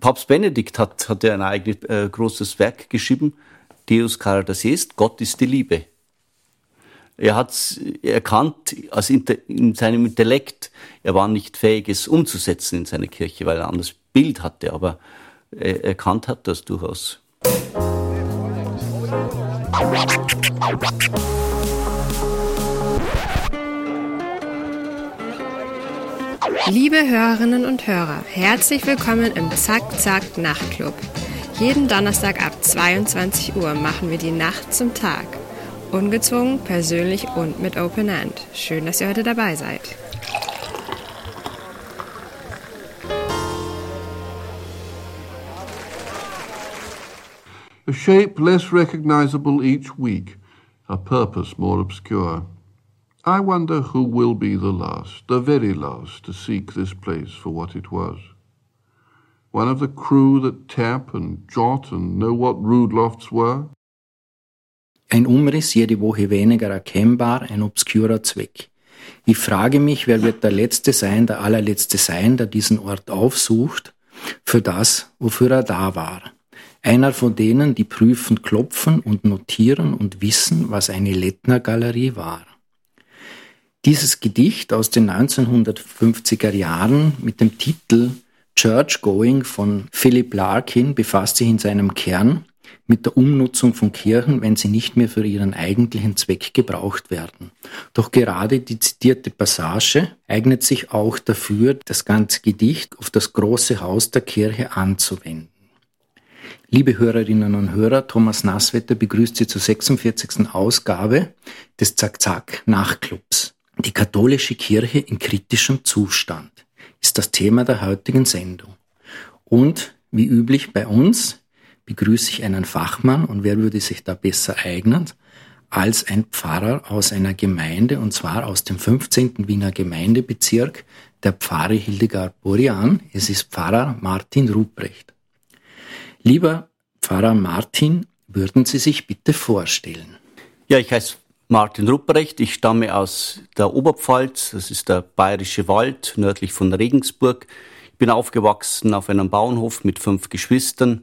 Papst Benedikt hat, hat ja ein eigenes äh, großes Werk geschrieben, Deus Caritas Est, Gott ist die Liebe. Er hat erkannt, also in seinem Intellekt, er war nicht fähig, es umzusetzen in seiner Kirche, weil er ein anderes Bild hatte, aber er erkannt hat das durchaus. Liebe Hörerinnen und Hörer, herzlich willkommen im Zack Zack Nachtclub. Jeden Donnerstag ab 22 Uhr machen wir die Nacht zum Tag. Ungezwungen, persönlich und mit Open End. Schön, dass ihr heute dabei seid. A shape less recognizable each week, a purpose more obscure. I wonder who will be the last, the very last, to seek this place for what it was. One of the crew that tap and jot and know what rude lofts were? Ein Umriss jede Woche weniger erkennbar, ein obskurer Zweck. Ich frage mich, wer wird der Letzte sein, der allerletzte sein, der diesen Ort aufsucht, für das, wofür er da war. Einer von denen, die prüfend klopfen und notieren und wissen, was eine Lettner-Galerie war. Dieses Gedicht aus den 1950er Jahren mit dem Titel Church Going von Philip Larkin befasst sich in seinem Kern mit der Umnutzung von Kirchen, wenn sie nicht mehr für ihren eigentlichen Zweck gebraucht werden. Doch gerade die zitierte Passage eignet sich auch dafür, das ganze Gedicht auf das große Haus der Kirche anzuwenden. Liebe Hörerinnen und Hörer, Thomas Nasswetter begrüßt Sie zur 46. Ausgabe des Zack-Zack-Nachclubs. Die katholische Kirche in kritischem Zustand ist das Thema der heutigen Sendung. Und wie üblich bei uns begrüße ich einen Fachmann und wer würde sich da besser eignen als ein Pfarrer aus einer Gemeinde und zwar aus dem 15. Wiener Gemeindebezirk, der Pfarre Hildegard Borian. Es ist Pfarrer Martin Ruprecht. Lieber Pfarrer Martin, würden Sie sich bitte vorstellen? Ja, ich heiße Martin Rupprecht. Ich stamme aus der Oberpfalz. Das ist der Bayerische Wald, nördlich von Regensburg. Ich bin aufgewachsen auf einem Bauernhof mit fünf Geschwistern,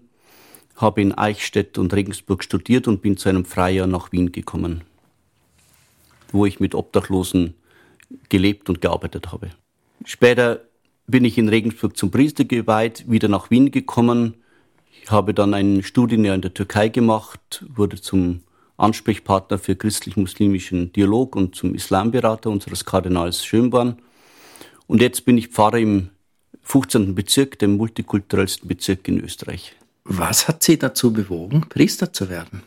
habe in Eichstätt und Regensburg studiert und bin zu einem Freijahr nach Wien gekommen, wo ich mit Obdachlosen gelebt und gearbeitet habe. Später bin ich in Regensburg zum Priester geweiht, wieder nach Wien gekommen, ich habe dann ein Studienjahr in der Türkei gemacht, wurde zum Ansprechpartner für christlich-muslimischen Dialog und zum Islamberater unseres Kardinals Schönborn. Und jetzt bin ich Pfarrer im 15. Bezirk, dem multikulturellsten Bezirk in Österreich. Was hat Sie dazu bewogen, Priester zu werden?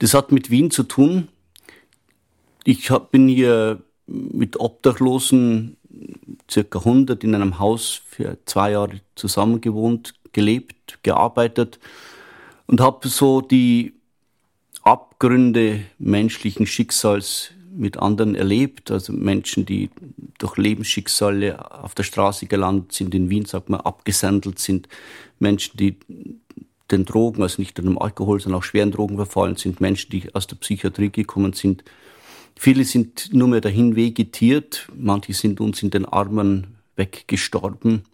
Das hat mit Wien zu tun. Ich bin hier mit Obdachlosen, circa 100, in einem Haus für zwei Jahre zusammengewohnt, gelebt, gearbeitet und habe so die Abgründe menschlichen Schicksals mit anderen erlebt, also Menschen, die durch Lebensschicksale auf der Straße gelandet sind, in Wien sagt man abgesandelt sind, Menschen, die den Drogen, also nicht nur dem Alkohol, sondern auch schweren Drogen verfallen sind, Menschen, die aus der Psychiatrie gekommen sind. Viele sind nur mehr dahin vegetiert, manche sind uns in den Armen weggestorben,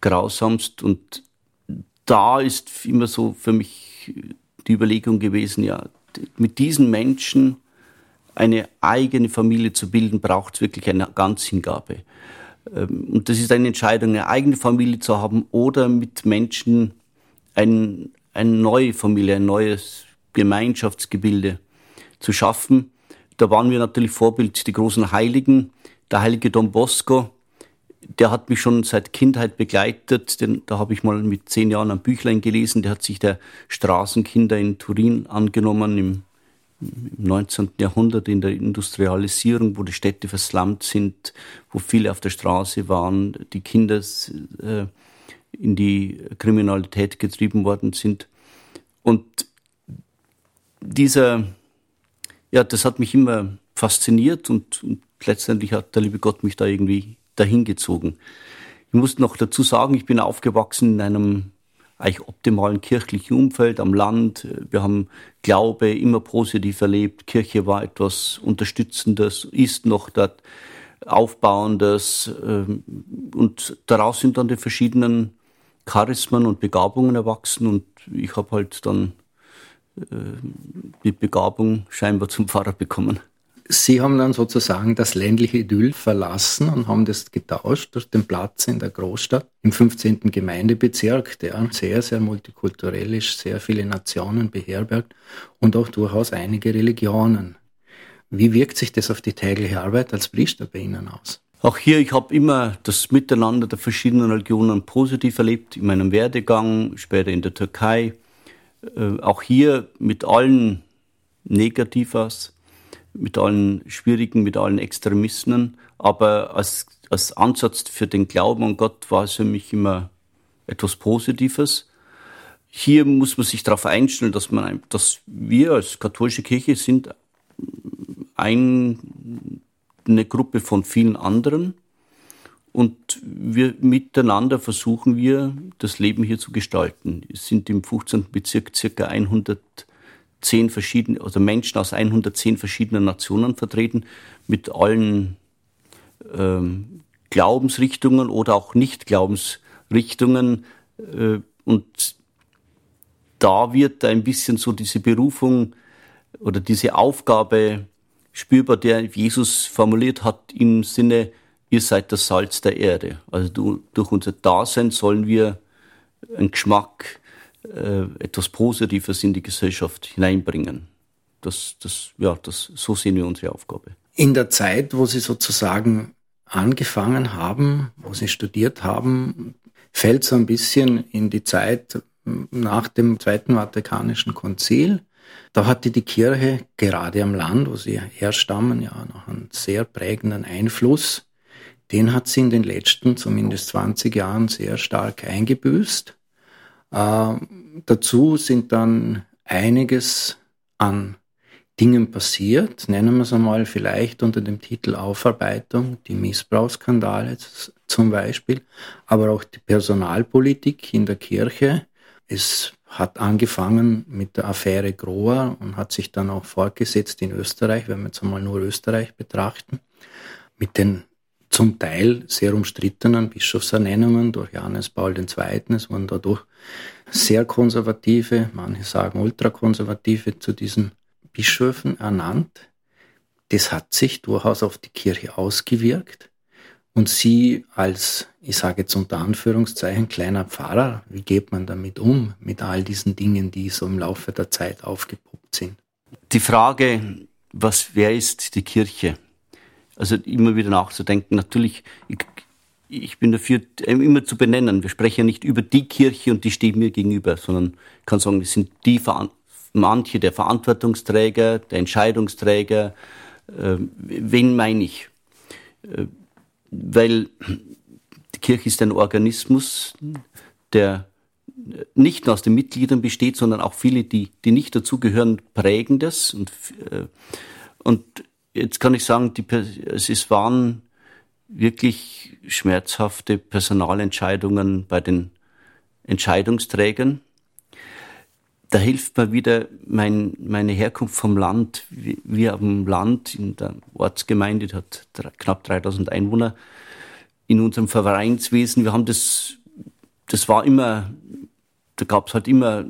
grausamst. Und da ist immer so für mich die Überlegung gewesen, ja, mit diesen Menschen eine eigene Familie zu bilden, braucht es wirklich eine Ganzhingabe. Ähm, und das ist eine Entscheidung, eine eigene Familie zu haben oder mit Menschen ein, eine neue Familie, ein neues Gemeinschaftsgebilde zu schaffen. Da waren wir natürlich Vorbild, die großen Heiligen, der heilige Don Bosco, der hat mich schon seit Kindheit begleitet. Denn da habe ich mal mit zehn Jahren ein Büchlein gelesen. Der hat sich der Straßenkinder in Turin angenommen im, im 19. Jahrhundert in der Industrialisierung, wo die Städte verslammt sind, wo viele auf der Straße waren, die Kinder äh, in die Kriminalität getrieben worden sind. Und dieser, ja, das hat mich immer fasziniert und, und letztendlich hat der liebe Gott mich da irgendwie dahingezogen. Ich muss noch dazu sagen, ich bin aufgewachsen in einem eigentlich optimalen kirchlichen Umfeld am Land. Wir haben Glaube immer positiv erlebt. Kirche war etwas Unterstützendes, ist noch dort Aufbauendes. Ähm, und daraus sind dann die verschiedenen Charismen und Begabungen erwachsen und ich habe halt dann äh, die Begabung scheinbar zum Pfarrer bekommen. Sie haben dann sozusagen das ländliche Idyll verlassen und haben das getauscht durch den Platz in der Großstadt im 15. Gemeindebezirk, der sehr, sehr multikulturell ist, sehr viele Nationen beherbergt und auch durchaus einige Religionen. Wie wirkt sich das auf die tägliche Arbeit als Priester bei Ihnen aus? Auch hier, ich habe immer das Miteinander der verschiedenen Religionen positiv erlebt, in meinem Werdegang, später in der Türkei. Äh, auch hier mit allen Negativas, mit allen Schwierigen, mit allen Extremismen. Aber als, als Ansatz für den Glauben an Gott war es für mich immer etwas Positives. Hier muss man sich darauf einstellen, dass, man, dass wir als katholische Kirche sind ein, eine Gruppe von vielen anderen. Und wir miteinander versuchen wir, das Leben hier zu gestalten. Es sind im 15. Bezirk circa 100 110 verschiedene, also Menschen aus 110 verschiedenen Nationen vertreten, mit allen ähm, Glaubensrichtungen oder auch Nicht-Glaubensrichtungen. Äh, und da wird ein bisschen so diese Berufung oder diese Aufgabe spürbar, der Jesus formuliert hat im Sinne, ihr seid das Salz der Erde. Also du, durch unser Dasein sollen wir einen Geschmack äh, etwas Positives in die Gesellschaft hineinbringen. Das, das, ja, das, so sehen wir unsere Aufgabe. In der Zeit, wo Sie sozusagen angefangen haben, wo Sie studiert haben, fällt so ein bisschen in die Zeit nach dem Zweiten Vatikanischen Konzil. Da hatte die Kirche gerade am Land, wo sie herstammen, ja noch einen sehr prägenden Einfluss. Den hat sie in den letzten zumindest 20 Jahren sehr stark eingebüßt. Äh, dazu sind dann einiges an Dingen passiert, nennen wir es einmal vielleicht unter dem Titel Aufarbeitung, die Missbrauchsskandale zum Beispiel, aber auch die Personalpolitik in der Kirche. Es hat angefangen mit der Affäre Grohr und hat sich dann auch fortgesetzt in Österreich, wenn wir jetzt einmal nur Österreich betrachten, mit den zum Teil sehr umstrittenen Bischofsernennungen durch Johannes Paul II. Es wurden dadurch sehr konservative, manche sagen ultrakonservative zu diesen Bischöfen ernannt. Das hat sich durchaus auf die Kirche ausgewirkt. Und Sie als, ich sage jetzt unter Anführungszeichen, kleiner Pfarrer, wie geht man damit um, mit all diesen Dingen, die so im Laufe der Zeit aufgepuppt sind? Die Frage, was, wer ist die Kirche? Also immer wieder nachzudenken. Natürlich, ich, ich bin dafür, immer zu benennen. Wir sprechen ja nicht über die Kirche und die steht mir gegenüber, sondern ich kann sagen, es sind die manche der Verantwortungsträger, der Entscheidungsträger. Äh, wen meine ich? Äh, weil die Kirche ist ein Organismus, der nicht nur aus den Mitgliedern besteht, sondern auch viele, die, die nicht dazugehören, prägen das. Und, äh, und jetzt kann ich sagen, die, es waren wirklich schmerzhafte Personalentscheidungen bei den Entscheidungsträgern. Da hilft mir wieder mein, meine Herkunft vom Land. Wir haben Land in der Ortsgemeinde, die hat knapp 3000 Einwohner. In unserem Vereinswesen, wir haben das, das war immer, da gab es halt immer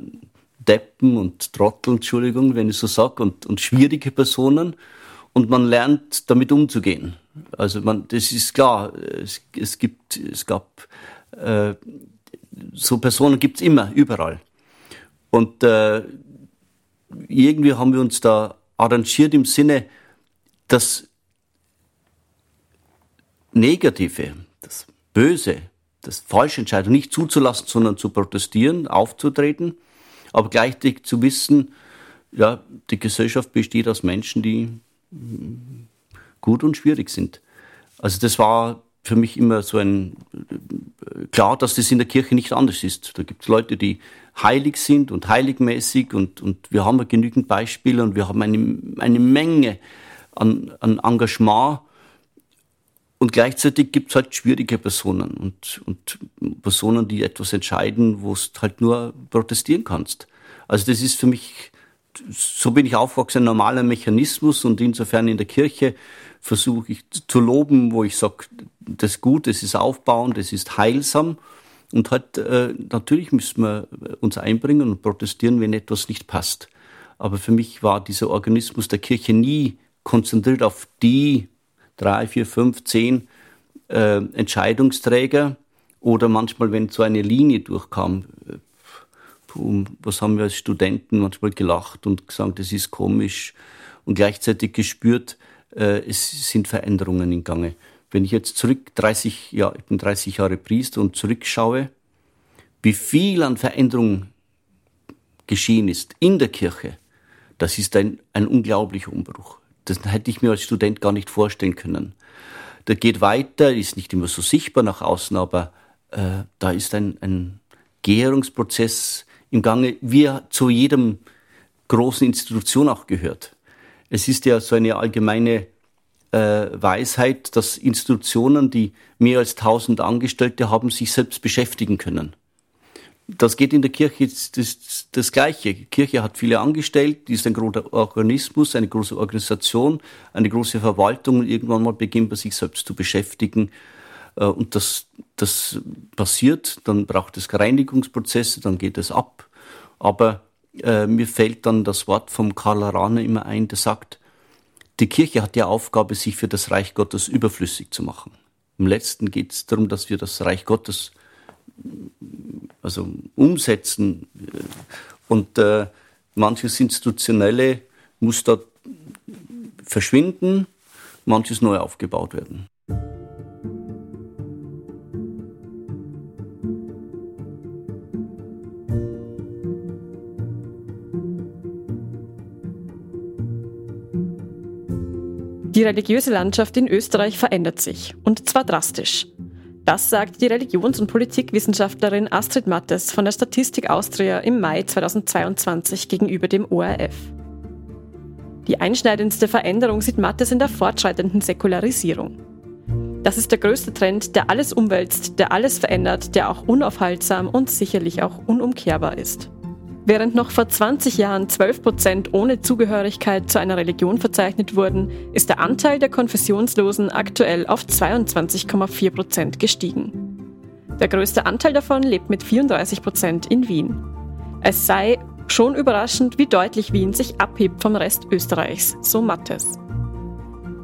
Deppen und Trottel, Entschuldigung, wenn ich so sag, und, und schwierige Personen und man lernt damit umzugehen. Also man, das ist klar. Es, es gibt, es gab äh, so Personen gibt's immer überall. Und äh, irgendwie haben wir uns da arrangiert im Sinne, das Negative, das Böse, das falsche Entscheidung nicht zuzulassen, sondern zu protestieren, aufzutreten, aber gleichzeitig zu wissen, ja, die Gesellschaft besteht aus Menschen, die gut und schwierig sind. Also das war für mich immer so ein klar, dass das in der Kirche nicht anders ist. Da gibt es Leute, die heilig sind und heiligmäßig und, und wir haben ja genügend Beispiele und wir haben eine, eine Menge an, an Engagement und gleichzeitig gibt es halt schwierige Personen und, und Personen, die etwas entscheiden, wo du halt nur protestieren kannst. Also das ist für mich so bin ich aufgewachsen, ein normaler Mechanismus und insofern in der Kirche versuche ich zu loben, wo ich sage, das ist gut, das ist aufbauend, das ist heilsam Und halt, äh, natürlich müssen wir uns einbringen und protestieren, wenn etwas nicht passt. Aber für mich war dieser Organismus der Kirche nie konzentriert auf die drei, vier, fünf, zehn äh, Entscheidungsträger oder manchmal, wenn so eine Linie durchkam, äh, was haben wir als Studenten manchmal gelacht und gesagt, das ist komisch und gleichzeitig gespürt, äh, es sind Veränderungen in Gange. Wenn ich jetzt zurück 30, ja, ich bin 30 Jahre Priester und zurückschaue, wie viel an Veränderung geschehen ist in der Kirche, das ist ein, ein unglaublicher Umbruch. Das hätte ich mir als Student gar nicht vorstellen können. Der geht weiter, ist nicht immer so sichtbar nach außen, aber äh, da ist ein, ein Gärungsprozess im Gange, wie er zu jedem großen Institution auch gehört. Es ist ja so eine allgemeine äh, Weisheit, dass Institutionen, die mehr als tausend Angestellte haben, sich selbst beschäftigen können. Das geht in der Kirche das, das Gleiche. Die Kirche hat viele Angestellte, die ist ein großer Organismus, eine große Organisation, eine große Verwaltung und irgendwann mal beginnt man sich selbst zu beschäftigen. Äh, und das, das passiert, dann braucht es Reinigungsprozesse, dann geht es ab. Aber äh, mir fällt dann das Wort vom Karl Rahner immer ein, der sagt, die Kirche hat die Aufgabe, sich für das Reich Gottes überflüssig zu machen. Im letzten geht es darum, dass wir das Reich Gottes also umsetzen. Und äh, manches Institutionelle muss da verschwinden, manches neu aufgebaut werden. Die religiöse Landschaft in Österreich verändert sich, und zwar drastisch. Das sagt die Religions- und Politikwissenschaftlerin Astrid Mattes von der Statistik Austria im Mai 2022 gegenüber dem ORF. Die einschneidendste Veränderung sieht Mattes in der fortschreitenden Säkularisierung. Das ist der größte Trend, der alles umwälzt, der alles verändert, der auch unaufhaltsam und sicherlich auch unumkehrbar ist. Während noch vor 20 Jahren 12 Prozent ohne Zugehörigkeit zu einer Religion verzeichnet wurden, ist der Anteil der Konfessionslosen aktuell auf 22,4 Prozent gestiegen. Der größte Anteil davon lebt mit 34 Prozent in Wien. Es sei schon überraschend, wie deutlich Wien sich abhebt vom Rest Österreichs, so Mattes.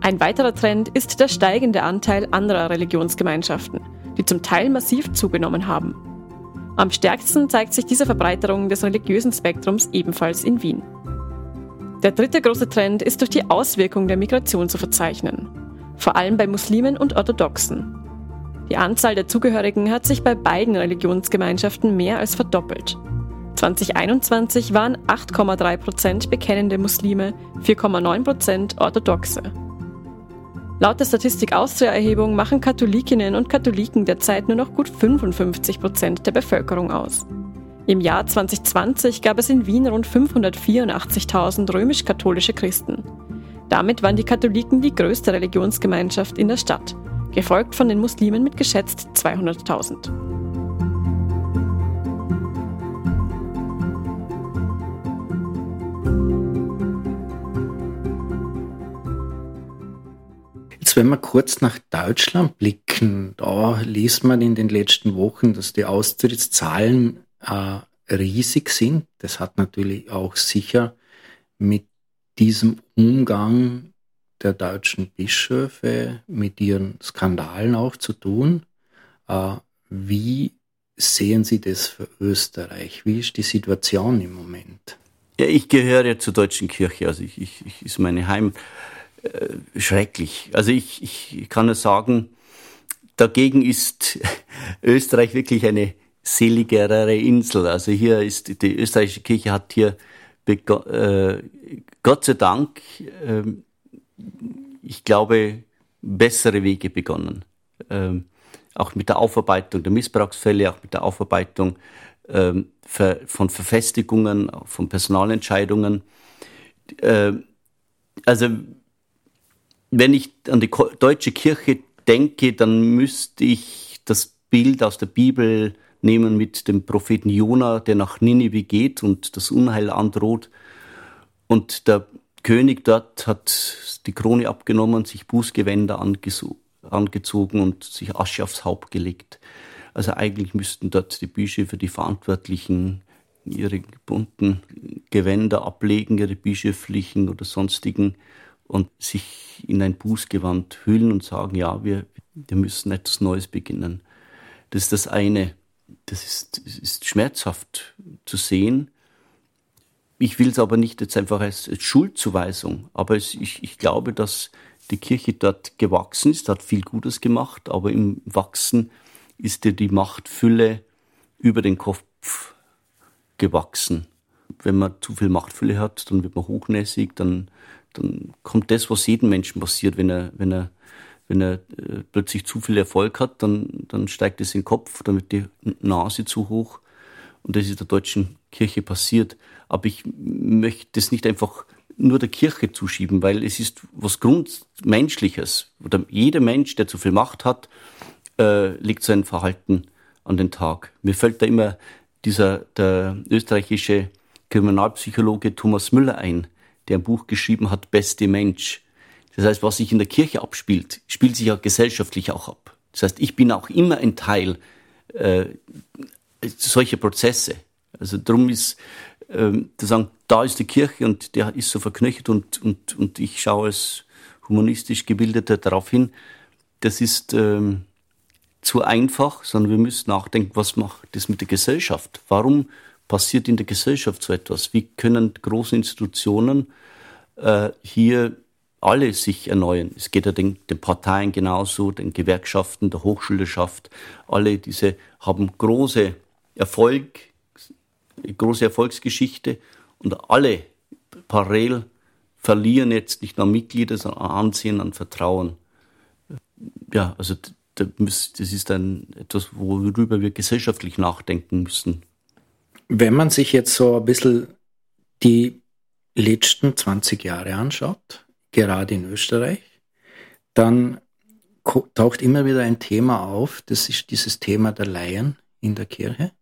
Ein weiterer Trend ist der steigende Anteil anderer Religionsgemeinschaften, die zum Teil massiv zugenommen haben. Am stärksten zeigt sich diese Verbreiterung des religiösen Spektrums ebenfalls in Wien. Der dritte große Trend ist durch die Auswirkung der Migration zu verzeichnen, vor allem bei Muslimen und Orthodoxen. Die Anzahl der Zugehörigen hat sich bei beiden Religionsgemeinschaften mehr als verdoppelt. 2021 waren 8,3 Prozent bekennende Muslime, 4,9 Prozent Orthodoxe. Laut der Statistik Austria-Erhebung machen Katholikinnen und Katholiken derzeit nur noch gut 55 Prozent der Bevölkerung aus. Im Jahr 2020 gab es in Wien rund 584.000 römisch-katholische Christen. Damit waren die Katholiken die größte Religionsgemeinschaft in der Stadt, gefolgt von den Muslimen mit geschätzt 200.000. Jetzt, wenn wir kurz nach Deutschland blicken, da liest man in den letzten Wochen, dass die Austrittszahlen äh, riesig sind. Das hat natürlich auch sicher mit diesem Umgang der deutschen Bischöfe, mit ihren Skandalen auch zu tun. Äh, wie sehen Sie das für Österreich? Wie ist die Situation im Moment? Ja, ich gehöre zur deutschen Kirche, also ich, ich, ich ist meine Heim äh, schrecklich. Also ich, ich kann nur sagen, dagegen ist Österreich wirklich eine seligerere Insel. Also hier ist die österreichische Kirche hat hier äh, Gott sei Dank, äh, ich glaube, bessere Wege begonnen. Ähm, auch mit der Aufarbeitung der Missbrauchsfälle, auch mit der Aufarbeitung ähm, von Verfestigungen, von Personalentscheidungen. Äh, also wenn ich an die deutsche Kirche denke, dann müsste ich das Bild aus der Bibel nehmen mit dem Propheten Jona, der nach Ninive geht und das Unheil androht. Und der König dort hat die Krone abgenommen, sich Bußgewänder angezogen und sich Asche aufs Haupt gelegt. Also eigentlich müssten dort die Bischöfe, die Verantwortlichen, ihre bunten Gewänder ablegen, ihre bischöflichen oder sonstigen, und sich in ein Bußgewand hüllen und sagen, ja, wir, wir müssen etwas Neues beginnen. Das ist das eine. Das ist, ist schmerzhaft zu sehen. Ich will es aber nicht jetzt einfach als, als Schuldzuweisung, aber es, ich, ich glaube, dass die Kirche dort gewachsen ist, hat viel Gutes gemacht, aber im Wachsen ist dir die Machtfülle über den Kopf gewachsen. Wenn man zu viel Machtfülle hat, dann wird man hochnäsig, dann dann kommt das, was jedem Menschen passiert, wenn er, wenn er, wenn er äh, plötzlich zu viel Erfolg hat, dann, dann steigt es in den Kopf, wird die Nase zu hoch. Und das ist der deutschen Kirche passiert. Aber ich möchte das nicht einfach nur der Kirche zuschieben, weil es ist was Grundmenschliches. Oder jeder Mensch, der zu viel Macht hat, äh, legt sein Verhalten an den Tag. Mir fällt da immer dieser, der österreichische Kriminalpsychologe Thomas Müller ein, der ein Buch geschrieben hat, Beste Mensch. Das heißt, was sich in der Kirche abspielt, spielt sich ja gesellschaftlich auch ab. Das heißt, ich bin auch immer ein Teil äh, solcher Prozesse. Also darum ist ähm, zu sagen, da ist die Kirche und der ist so verknöchert und, und, und ich schaue als humanistisch Gebildeter darauf hin, das ist ähm, zu einfach, sondern wir müssen nachdenken, was macht das mit der Gesellschaft? Warum passiert in der Gesellschaft so etwas? Wie können große Institutionen äh, hier alle sich erneuern? Es geht ja den, den Parteien genauso, den Gewerkschaften, der Hochschülerschaft. Alle diese haben große Erfolg, große Erfolgsgeschichte und alle parallel verlieren jetzt nicht nur Mitglieder, sondern an Ansehen, an Vertrauen. Ja, also das ist dann etwas, worüber wir gesellschaftlich nachdenken müssen. Wenn man sich jetzt so ein bisschen die letzten 20 Jahre anschaut, gerade in Österreich, dann taucht immer wieder ein Thema auf, das ist dieses Thema der Laien in der Kirche.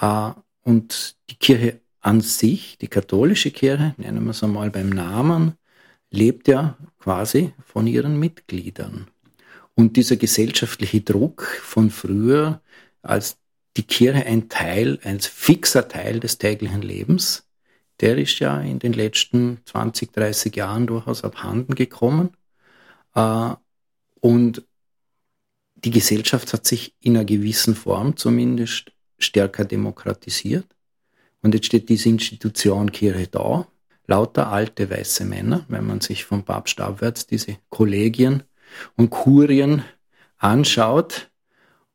Äh, und die Kirche an sich, die katholische Kirche, nennen wir es einmal beim Namen, lebt ja quasi von ihren Mitgliedern. Und dieser gesellschaftliche Druck von früher, als die Kirche ein Teil, ein fixer Teil des täglichen Lebens. Der ist ja in den letzten 20, 30 Jahren durchaus abhanden gekommen. Äh, und die Gesellschaft hat sich in einer gewissen Form zumindest stärker demokratisiert. Und jetzt steht diese Institution Kirche da, lauter alte weiße Männer, wenn man sich vom Papst abwärts diese Kollegien und Kurien anschaut.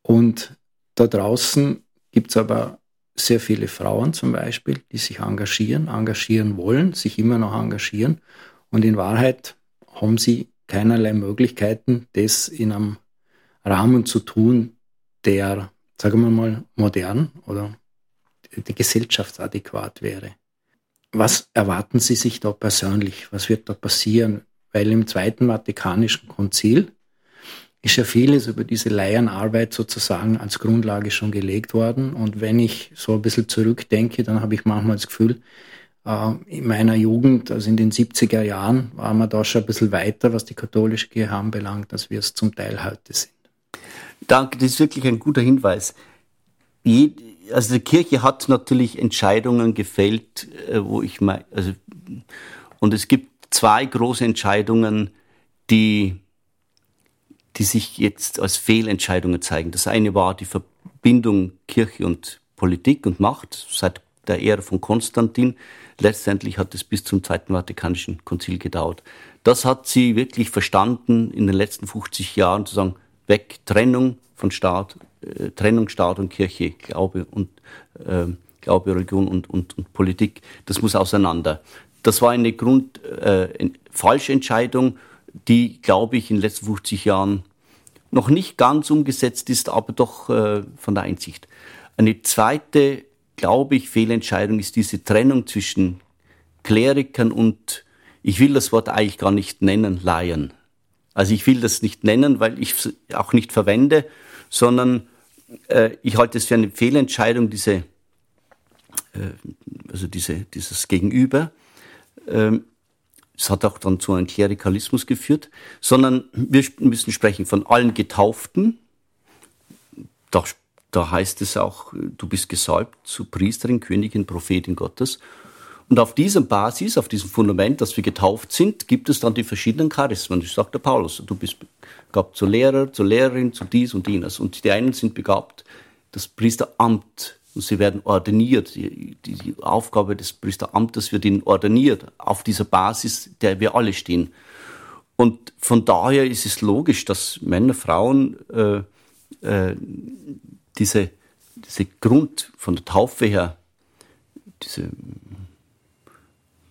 Und da draußen gibt es aber sehr viele Frauen zum Beispiel, die sich engagieren, engagieren wollen, sich immer noch engagieren. Und in Wahrheit haben sie keinerlei Möglichkeiten, das in einem Rahmen zu tun, der, sagen wir mal, modern oder gesellschaftsadäquat wäre. Was erwarten Sie sich da persönlich? Was wird da passieren? Weil im Zweiten Vatikanischen Konzil ist ja vieles über diese Laienarbeit sozusagen als Grundlage schon gelegt worden. Und wenn ich so ein bisschen zurückdenke, dann habe ich manchmal das Gefühl, äh, in meiner Jugend, also in den 70er Jahren, waren wir da schon ein bisschen weiter, was die katholische Kirche anbelangt, als wir es zum Teil heute sind. Danke, das ist wirklich ein guter Hinweis. also die Kirche hat natürlich Entscheidungen gefällt, äh, wo ich meine, also, und es gibt zwei große Entscheidungen, die die sich jetzt als Fehlentscheidungen zeigen. Das eine war die Verbindung Kirche und Politik und Macht seit der Ära von Konstantin. Letztendlich hat es bis zum Zweiten Vatikanischen Konzil gedauert. Das hat sie wirklich verstanden in den letzten 50 Jahren zu sagen, weg Trennung von Staat, äh, Trennung Staat und Kirche, Glaube und äh, Glaube, Religion und, und, und Politik. Das muss auseinander. Das war eine Grund äh, falsche Entscheidung die, glaube ich, in den letzten 50 Jahren noch nicht ganz umgesetzt ist, aber doch äh, von der Einsicht. Eine zweite, glaube ich, Fehlentscheidung ist diese Trennung zwischen Klerikern und, ich will das Wort eigentlich gar nicht nennen, Laien. Also ich will das nicht nennen, weil ich es auch nicht verwende, sondern äh, ich halte es für eine Fehlentscheidung, diese, äh, also diese, dieses Gegenüber. Ähm, es hat auch dann zu einem Klerikalismus geführt, sondern wir müssen sprechen von allen Getauften. da, da heißt es auch, du bist gesalbt zu Priesterin, Königin, Prophetin Gottes. Und auf dieser Basis, auf diesem Fundament, dass wir getauft sind, gibt es dann die verschiedenen Charismen. Das sagt der Paulus. Du bist begabt zu Lehrer, zur Lehrerin, zu dies und jenes. Und die einen sind begabt, das Priesteramt. Und sie werden ordiniert. Die, die, Aufgabe des Priesteramtes wird ihnen ordiniert. Auf dieser Basis, der wir alle stehen. Und von daher ist es logisch, dass Männer, Frauen äh, äh, diese, diese Grund von der Taufe her, diese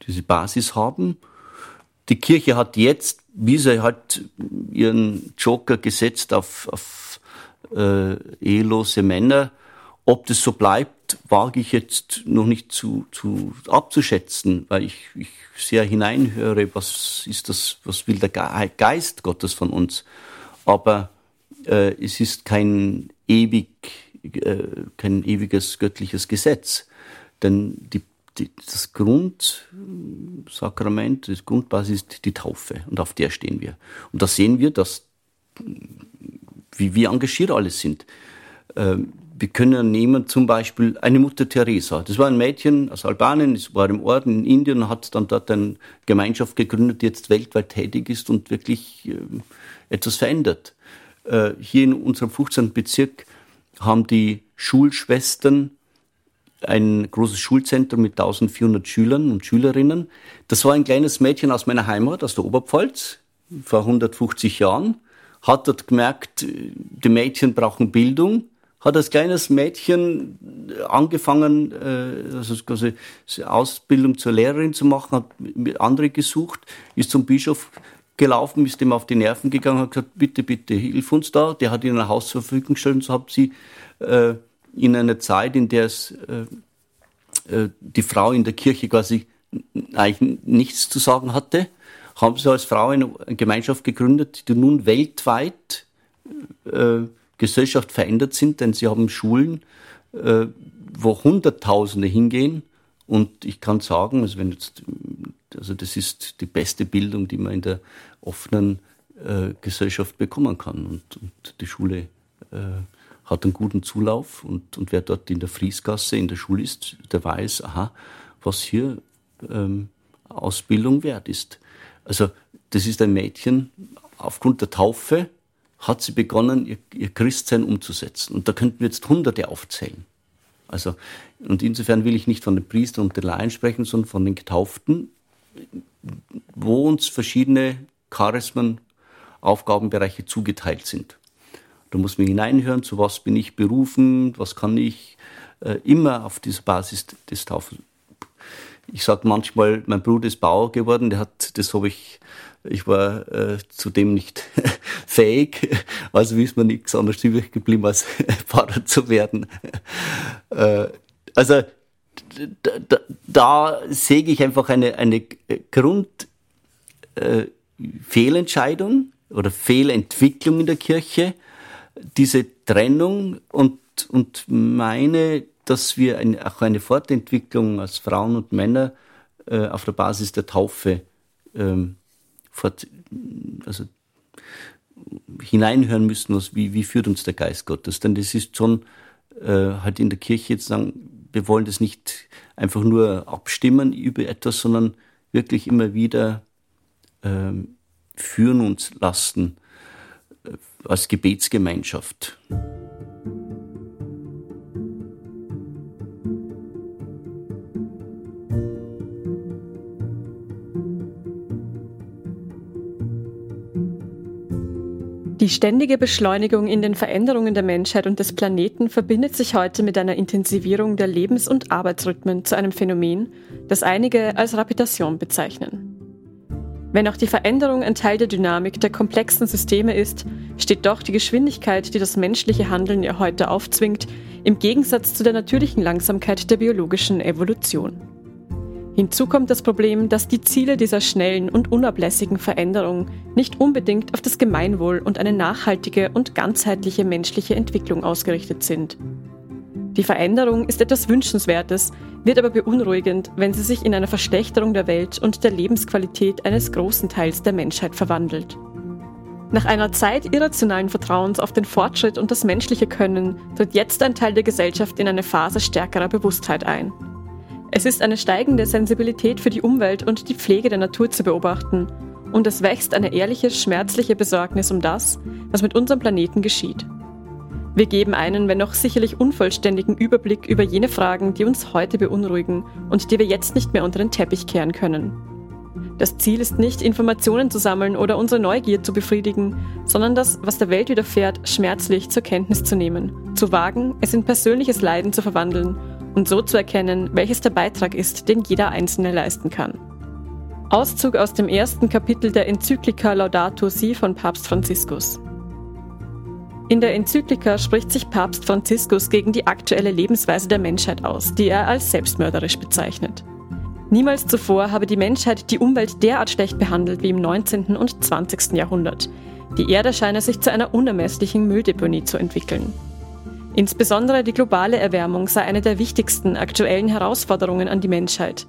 diese Basis haben. Die Kirche hat jetzt, wie sie hat ihren Joker gesetzt auf, auf äh, ehelose Männer. Ob das so bleibt, wage ich jetzt noch nicht zu, zu abzuschätzen, weil ich, ich sehr hineinhöre, was ist das, was will der Geist Gottes von uns. Aber äh, es ist kein ewig, äh, kein ewiges göttliches Gesetz, denn die die, das Grundsakrament, das Grundbasis ist die Taufe und auf der stehen wir. Und da sehen wir, dass wie, wie engagiert alle sind. Ähm, wir können nehmen zum Beispiel eine Mutter Teresa. Das war ein Mädchen aus Albanien, es war im Orden in Indien, hat dann dort eine Gemeinschaft gegründet, die jetzt weltweit tätig ist und wirklich äh, etwas verändert. Äh, hier in unserem 15. Bezirk haben die Schulschwestern ein großes Schulzentrum mit 1400 Schülern und Schülerinnen. Das war ein kleines Mädchen aus meiner Heimat, aus der Oberpfalz, vor 150 Jahren, hat dort gemerkt, die Mädchen brauchen Bildung, hat als kleines Mädchen angefangen, äh, also quasi Ausbildung zur Lehrerin zu machen, hat andere gesucht, ist zum Bischof gelaufen, ist dem auf die Nerven gegangen, hat gesagt, bitte, bitte, hilf uns da. Der hat ihnen ein Haus zur Verfügung gestellt und so hat sie äh, in einer Zeit, in der es äh, äh, die Frau in der Kirche quasi eigentlich nichts zu sagen hatte, haben sie als Frau eine Gemeinschaft gegründet, die nun weltweit äh, Gesellschaft verändert sind, denn sie haben Schulen, äh, wo Hunderttausende hingehen. Und ich kann sagen, also wenn jetzt, also das ist die beste Bildung, die man in der offenen äh, Gesellschaft bekommen kann. Und, und die Schule äh, hat einen guten Zulauf und, und wer dort in der Friesgasse in der Schule ist, der weiß, aha, was hier ähm, Ausbildung wert ist. Also das ist ein Mädchen, aufgrund der Taufe hat sie begonnen, ihr, ihr Christsein umzusetzen. Und da könnten wir jetzt Hunderte aufzählen. Also, und insofern will ich nicht von den Priestern und den Laien sprechen, sondern von den Getauften, wo uns verschiedene Charismen, Aufgabenbereiche zugeteilt sind. Da muss man hineinhören, zu was bin ich berufen, was kann ich, äh, immer auf dieser Basis des Taufen. Ich sage manchmal, mein Bruder ist Bauer geworden, der hat, das habe ich, ich war äh, zudem nicht fähig, also ist mir nichts anderes übrig geblieben, als Pfarrer zu werden. Äh, also da, da, da sehe ich einfach eine, eine Grundfehlentscheidung äh, oder Fehlentwicklung in der Kirche, diese Trennung und, und meine, dass wir eine, auch eine Fortentwicklung als Frauen und Männer äh, auf der Basis der Taufe ähm, fort, also hineinhören müssen, was, wie, wie führt uns der Geist Gottes. Denn das ist schon äh, halt in der Kirche jetzt sagen, wir wollen das nicht einfach nur abstimmen über etwas, sondern wirklich immer wieder ähm, führen uns lassen als Gebetsgemeinschaft. Die ständige Beschleunigung in den Veränderungen der Menschheit und des Planeten verbindet sich heute mit einer Intensivierung der Lebens- und Arbeitsrhythmen zu einem Phänomen, das einige als Rapitation bezeichnen. Wenn auch die Veränderung ein Teil der Dynamik der komplexen Systeme ist, steht doch die Geschwindigkeit, die das menschliche Handeln ihr heute aufzwingt, im Gegensatz zu der natürlichen Langsamkeit der biologischen Evolution. Hinzu kommt das Problem, dass die Ziele dieser schnellen und unablässigen Veränderung nicht unbedingt auf das Gemeinwohl und eine nachhaltige und ganzheitliche menschliche Entwicklung ausgerichtet sind. Die Veränderung ist etwas Wünschenswertes, wird aber beunruhigend, wenn sie sich in einer Verschlechterung der Welt und der Lebensqualität eines großen Teils der Menschheit verwandelt. Nach einer Zeit irrationalen Vertrauens auf den Fortschritt und das menschliche Können tritt jetzt ein Teil der Gesellschaft in eine Phase stärkerer Bewusstheit ein. Es ist eine steigende Sensibilität für die Umwelt und die Pflege der Natur zu beobachten. Und es wächst eine ehrliche, schmerzliche Besorgnis um das, was mit unserem Planeten geschieht. Wir geben einen, wenn auch sicherlich unvollständigen Überblick über jene Fragen, die uns heute beunruhigen und die wir jetzt nicht mehr unter den Teppich kehren können. Das Ziel ist nicht, Informationen zu sammeln oder unsere Neugier zu befriedigen, sondern das, was der Welt widerfährt, schmerzlich zur Kenntnis zu nehmen, zu wagen, es in persönliches Leiden zu verwandeln und so zu erkennen, welches der Beitrag ist, den jeder Einzelne leisten kann. Auszug aus dem ersten Kapitel der Enzyklika Laudato Si von Papst Franziskus. In der Enzyklika spricht sich Papst Franziskus gegen die aktuelle Lebensweise der Menschheit aus, die er als selbstmörderisch bezeichnet. Niemals zuvor habe die Menschheit die Umwelt derart schlecht behandelt wie im 19. und 20. Jahrhundert. Die Erde scheine sich zu einer unermesslichen Mülldeponie zu entwickeln. Insbesondere die globale Erwärmung sei eine der wichtigsten aktuellen Herausforderungen an die Menschheit,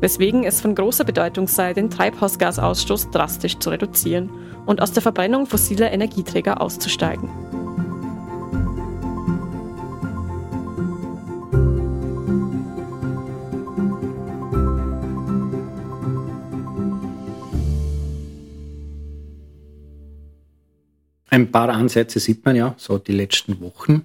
weswegen es von großer Bedeutung sei, den Treibhausgasausstoß drastisch zu reduzieren und aus der Verbrennung fossiler Energieträger auszusteigen. Ein paar Ansätze sieht man ja, so die letzten Wochen.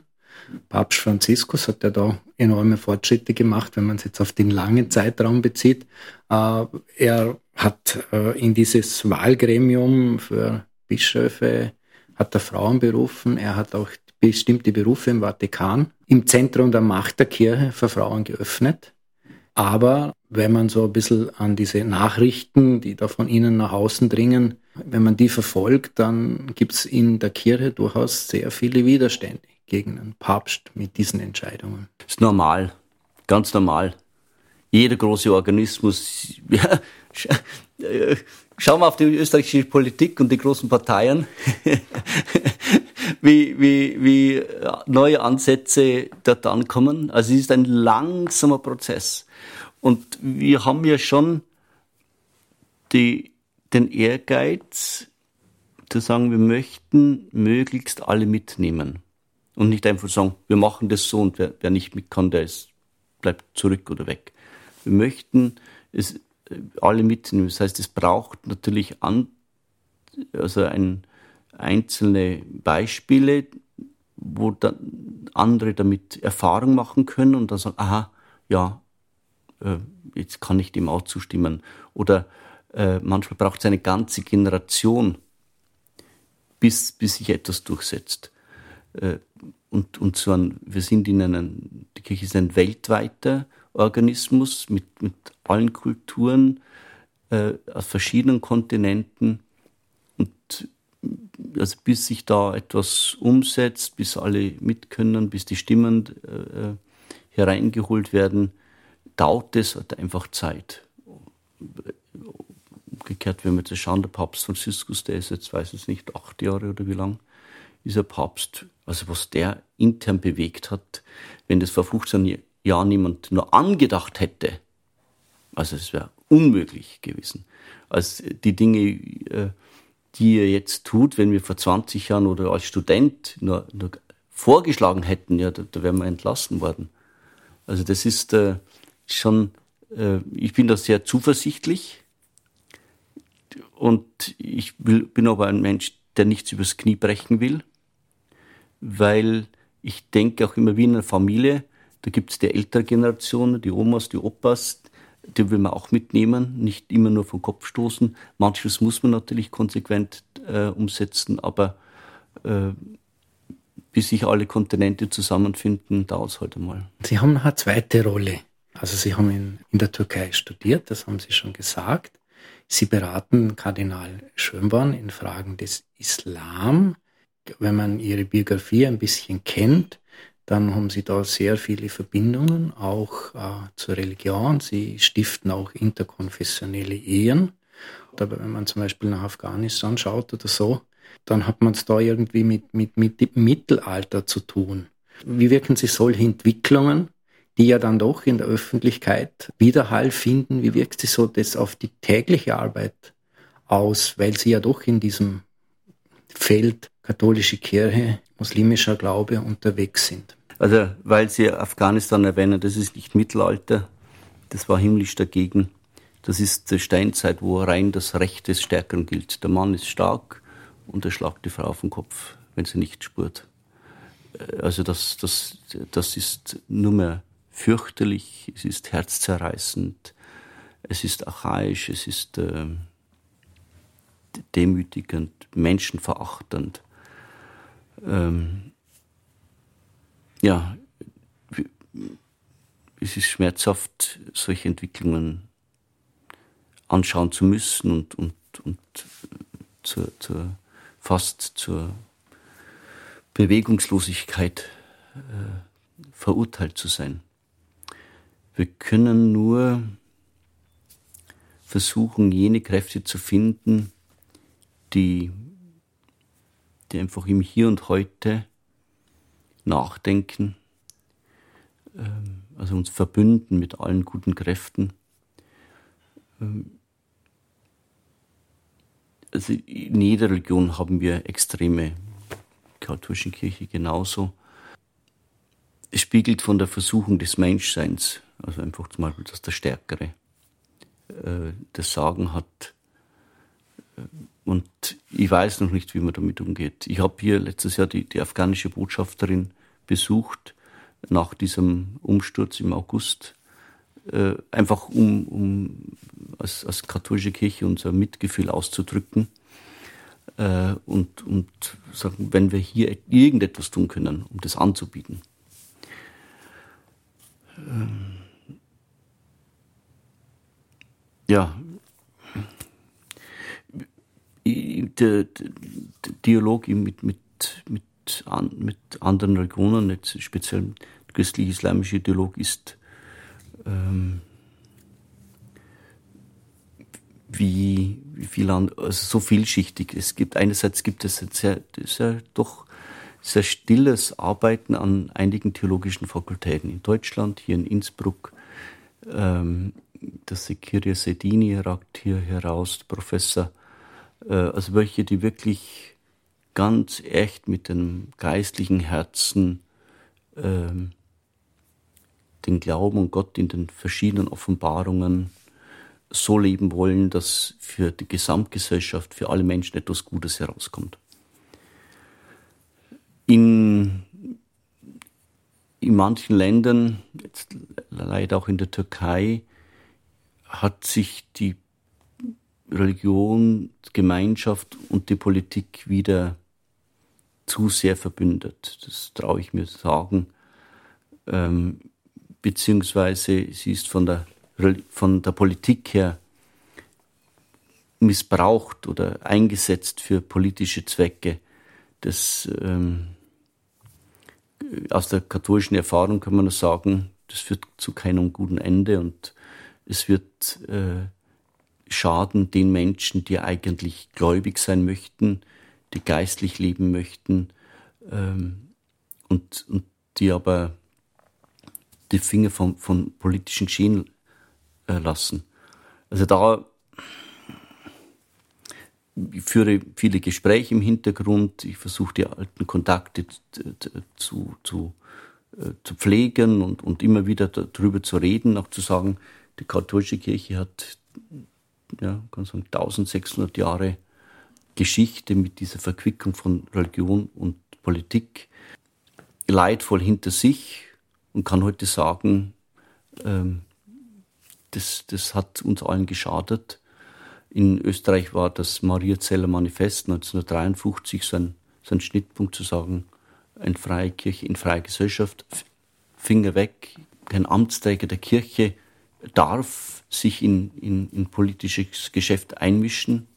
Papst Franziskus hat ja da enorme Fortschritte gemacht, wenn man es jetzt auf den langen Zeitraum bezieht. Äh, er hat äh, in dieses Wahlgremium für Bischöfe hat er Frauen berufen. Er hat auch bestimmte Berufe im Vatikan im Zentrum der Macht der Kirche für Frauen geöffnet. Aber wenn man so ein bisschen an diese Nachrichten, die da von innen nach außen dringen, wenn man die verfolgt, dann gibt es in der Kirche durchaus sehr viele Widerstände gegen einen Papst mit diesen Entscheidungen. Das ist normal, ganz normal. Jeder große Organismus, ja, schauen wir auf die österreichische Politik und die großen Parteien, wie, wie, wie neue Ansätze dort ankommen. Also es ist ein langsamer Prozess. Und wir haben ja schon die, den Ehrgeiz zu sagen, wir möchten möglichst alle mitnehmen. Und nicht einfach sagen, wir machen das so und wer, wer nicht mit kann, der ist, bleibt zurück oder weg. Wir möchten es äh, alle mitnehmen. Das heißt, es braucht natürlich an, also ein, einzelne Beispiele, wo dann andere damit Erfahrung machen können und dann sagen, aha, ja, äh, jetzt kann ich dem auch zustimmen. Oder äh, manchmal braucht es eine ganze Generation, bis, bis sich etwas durchsetzt. Äh, und, und so ein, wir sind in einem, die Kirche ist ein weltweiter Organismus mit, mit allen Kulturen äh, aus verschiedenen Kontinenten. Und also bis sich da etwas umsetzt, bis alle mitkönnen, bis die Stimmen äh, hereingeholt werden, dauert es halt einfach Zeit. Umgekehrt, wenn wir jetzt schauen, der Papst Franziskus, der ist jetzt, weiß ich nicht, acht Jahre oder wie lang, ist er Papst. Also was der intern bewegt hat, wenn das vor 15 Jahren niemand nur angedacht hätte, also es wäre unmöglich gewesen. Als die Dinge, äh, die er jetzt tut, wenn wir vor 20 Jahren oder als Student nur, nur vorgeschlagen hätten, ja, da, da wären wir entlassen worden. Also das ist äh, schon, äh, ich bin da sehr zuversichtlich und ich will, bin aber ein Mensch, der nichts übers Knie brechen will weil ich denke auch immer wie in einer Familie, da gibt es die ältere Generation, die Omas, die Opas, die will man auch mitnehmen, nicht immer nur vom Kopf stoßen. Manches muss man natürlich konsequent äh, umsetzen, aber äh, bis sich alle Kontinente zusammenfinden, dauert es halt einmal. Sie haben eine zweite Rolle. Also Sie haben in, in der Türkei studiert, das haben Sie schon gesagt. Sie beraten Kardinal Schönborn in Fragen des Islam wenn man ihre Biografie ein bisschen kennt, dann haben sie da sehr viele Verbindungen, auch äh, zur Religion. Sie stiften auch interkonfessionelle Ehen. Aber wenn man zum Beispiel nach Afghanistan schaut oder so, dann hat man es da irgendwie mit, mit, mit dem Mittelalter zu tun. Wie wirken sich solche Entwicklungen, die ja dann doch in der Öffentlichkeit Widerhall finden, wie wirkt sich so das auf die tägliche Arbeit aus, weil sie ja doch in diesem Feld katholische Kirche, muslimischer Glaube unterwegs sind. Also, weil Sie Afghanistan erwähnen, das ist nicht Mittelalter, das war himmlisch dagegen. Das ist die Steinzeit, wo rein das Recht des Stärkeren gilt. Der Mann ist stark und er schlagt die Frau auf den Kopf, wenn sie nicht spürt. Äh, also das, das, das ist nur mehr fürchterlich, es ist herzzerreißend, es ist archaisch, es ist äh, demütigend, menschenverachtend. Ähm, ja, es ist schmerzhaft, solche Entwicklungen anschauen zu müssen und, und, und zur, zur, fast zur Bewegungslosigkeit äh, verurteilt zu sein. Wir können nur versuchen, jene Kräfte zu finden, die, die einfach im Hier und Heute nachdenken, ähm, also uns verbünden mit allen guten Kräften. Ähm, also in jeder Religion haben wir extreme katholischen Kirche genauso. Es spiegelt von der Versuchung des Menschseins, also einfach zum Beispiel, dass der Stärkere äh, das Sagen hat. Und ich weiß noch nicht, wie man damit umgeht. Ich habe hier letztes Jahr die, die afghanische Botschafterin besucht nach diesem Umsturz im August, äh, einfach um, um als, als katholische Kirche unser Mitgefühl auszudrücken äh, und, und sagen, wenn wir hier irgendetwas tun können, um das anzubieten. Ähm, ja, der, Dialog mit, mit, mit, an, mit anderen Religionen, jetzt speziell der christlich-islamische Dialog, ist ähm, wie, wie viel an, also so vielschichtig. Es gibt einerseits gibt es sehr, sehr doch sehr stilles Arbeiten an einigen theologischen Fakultäten in Deutschland, hier in Innsbruck. Ähm, das Sekiria Sedini ragt hier heraus, Professor, äh, also welche, die wirklich ganz echt mit dem geistlichen Herzen ähm, den Glauben an Gott in den verschiedenen Offenbarungen so leben wollen, dass für die Gesamtgesellschaft, für alle Menschen etwas Gutes herauskommt. In, in manchen Ländern, jetzt leider auch in der Türkei, hat sich die Religion, Gemeinschaft und die Politik wieder zu sehr verbündet. Das traue ich mir sagen. Ähm, beziehungsweise sie ist von der von der Politik her missbraucht oder eingesetzt für politische Zwecke. Das, ähm, aus der katholischen Erfahrung kann man nur sagen, das führt zu keinem guten Ende und es wird äh, schaden den Menschen, die eigentlich gläubig sein möchten, die geistlich leben möchten ähm, und, und die aber die Finger von, von politischen Geschehen äh, lassen. Also da ich führe viele Gespräche im Hintergrund, ich versuche die alten Kontakte zu, zu, äh, zu pflegen und, und immer wieder darüber zu reden, auch zu sagen, die katholische Kirche hat ja, kann sagen, 1600 Jahre Geschichte mit dieser Verquickung von Religion und Politik leidvoll hinter sich und kann heute sagen, ähm, das, das hat uns allen geschadet. In Österreich war das Mariazeller Manifest 1953 so ein, so ein Schnittpunkt zu sagen, eine freie Kirche in freier Gesellschaft, Finger weg, kein Amtsträger der Kirche darf sich in, in, in politisches Geschäft einmischen.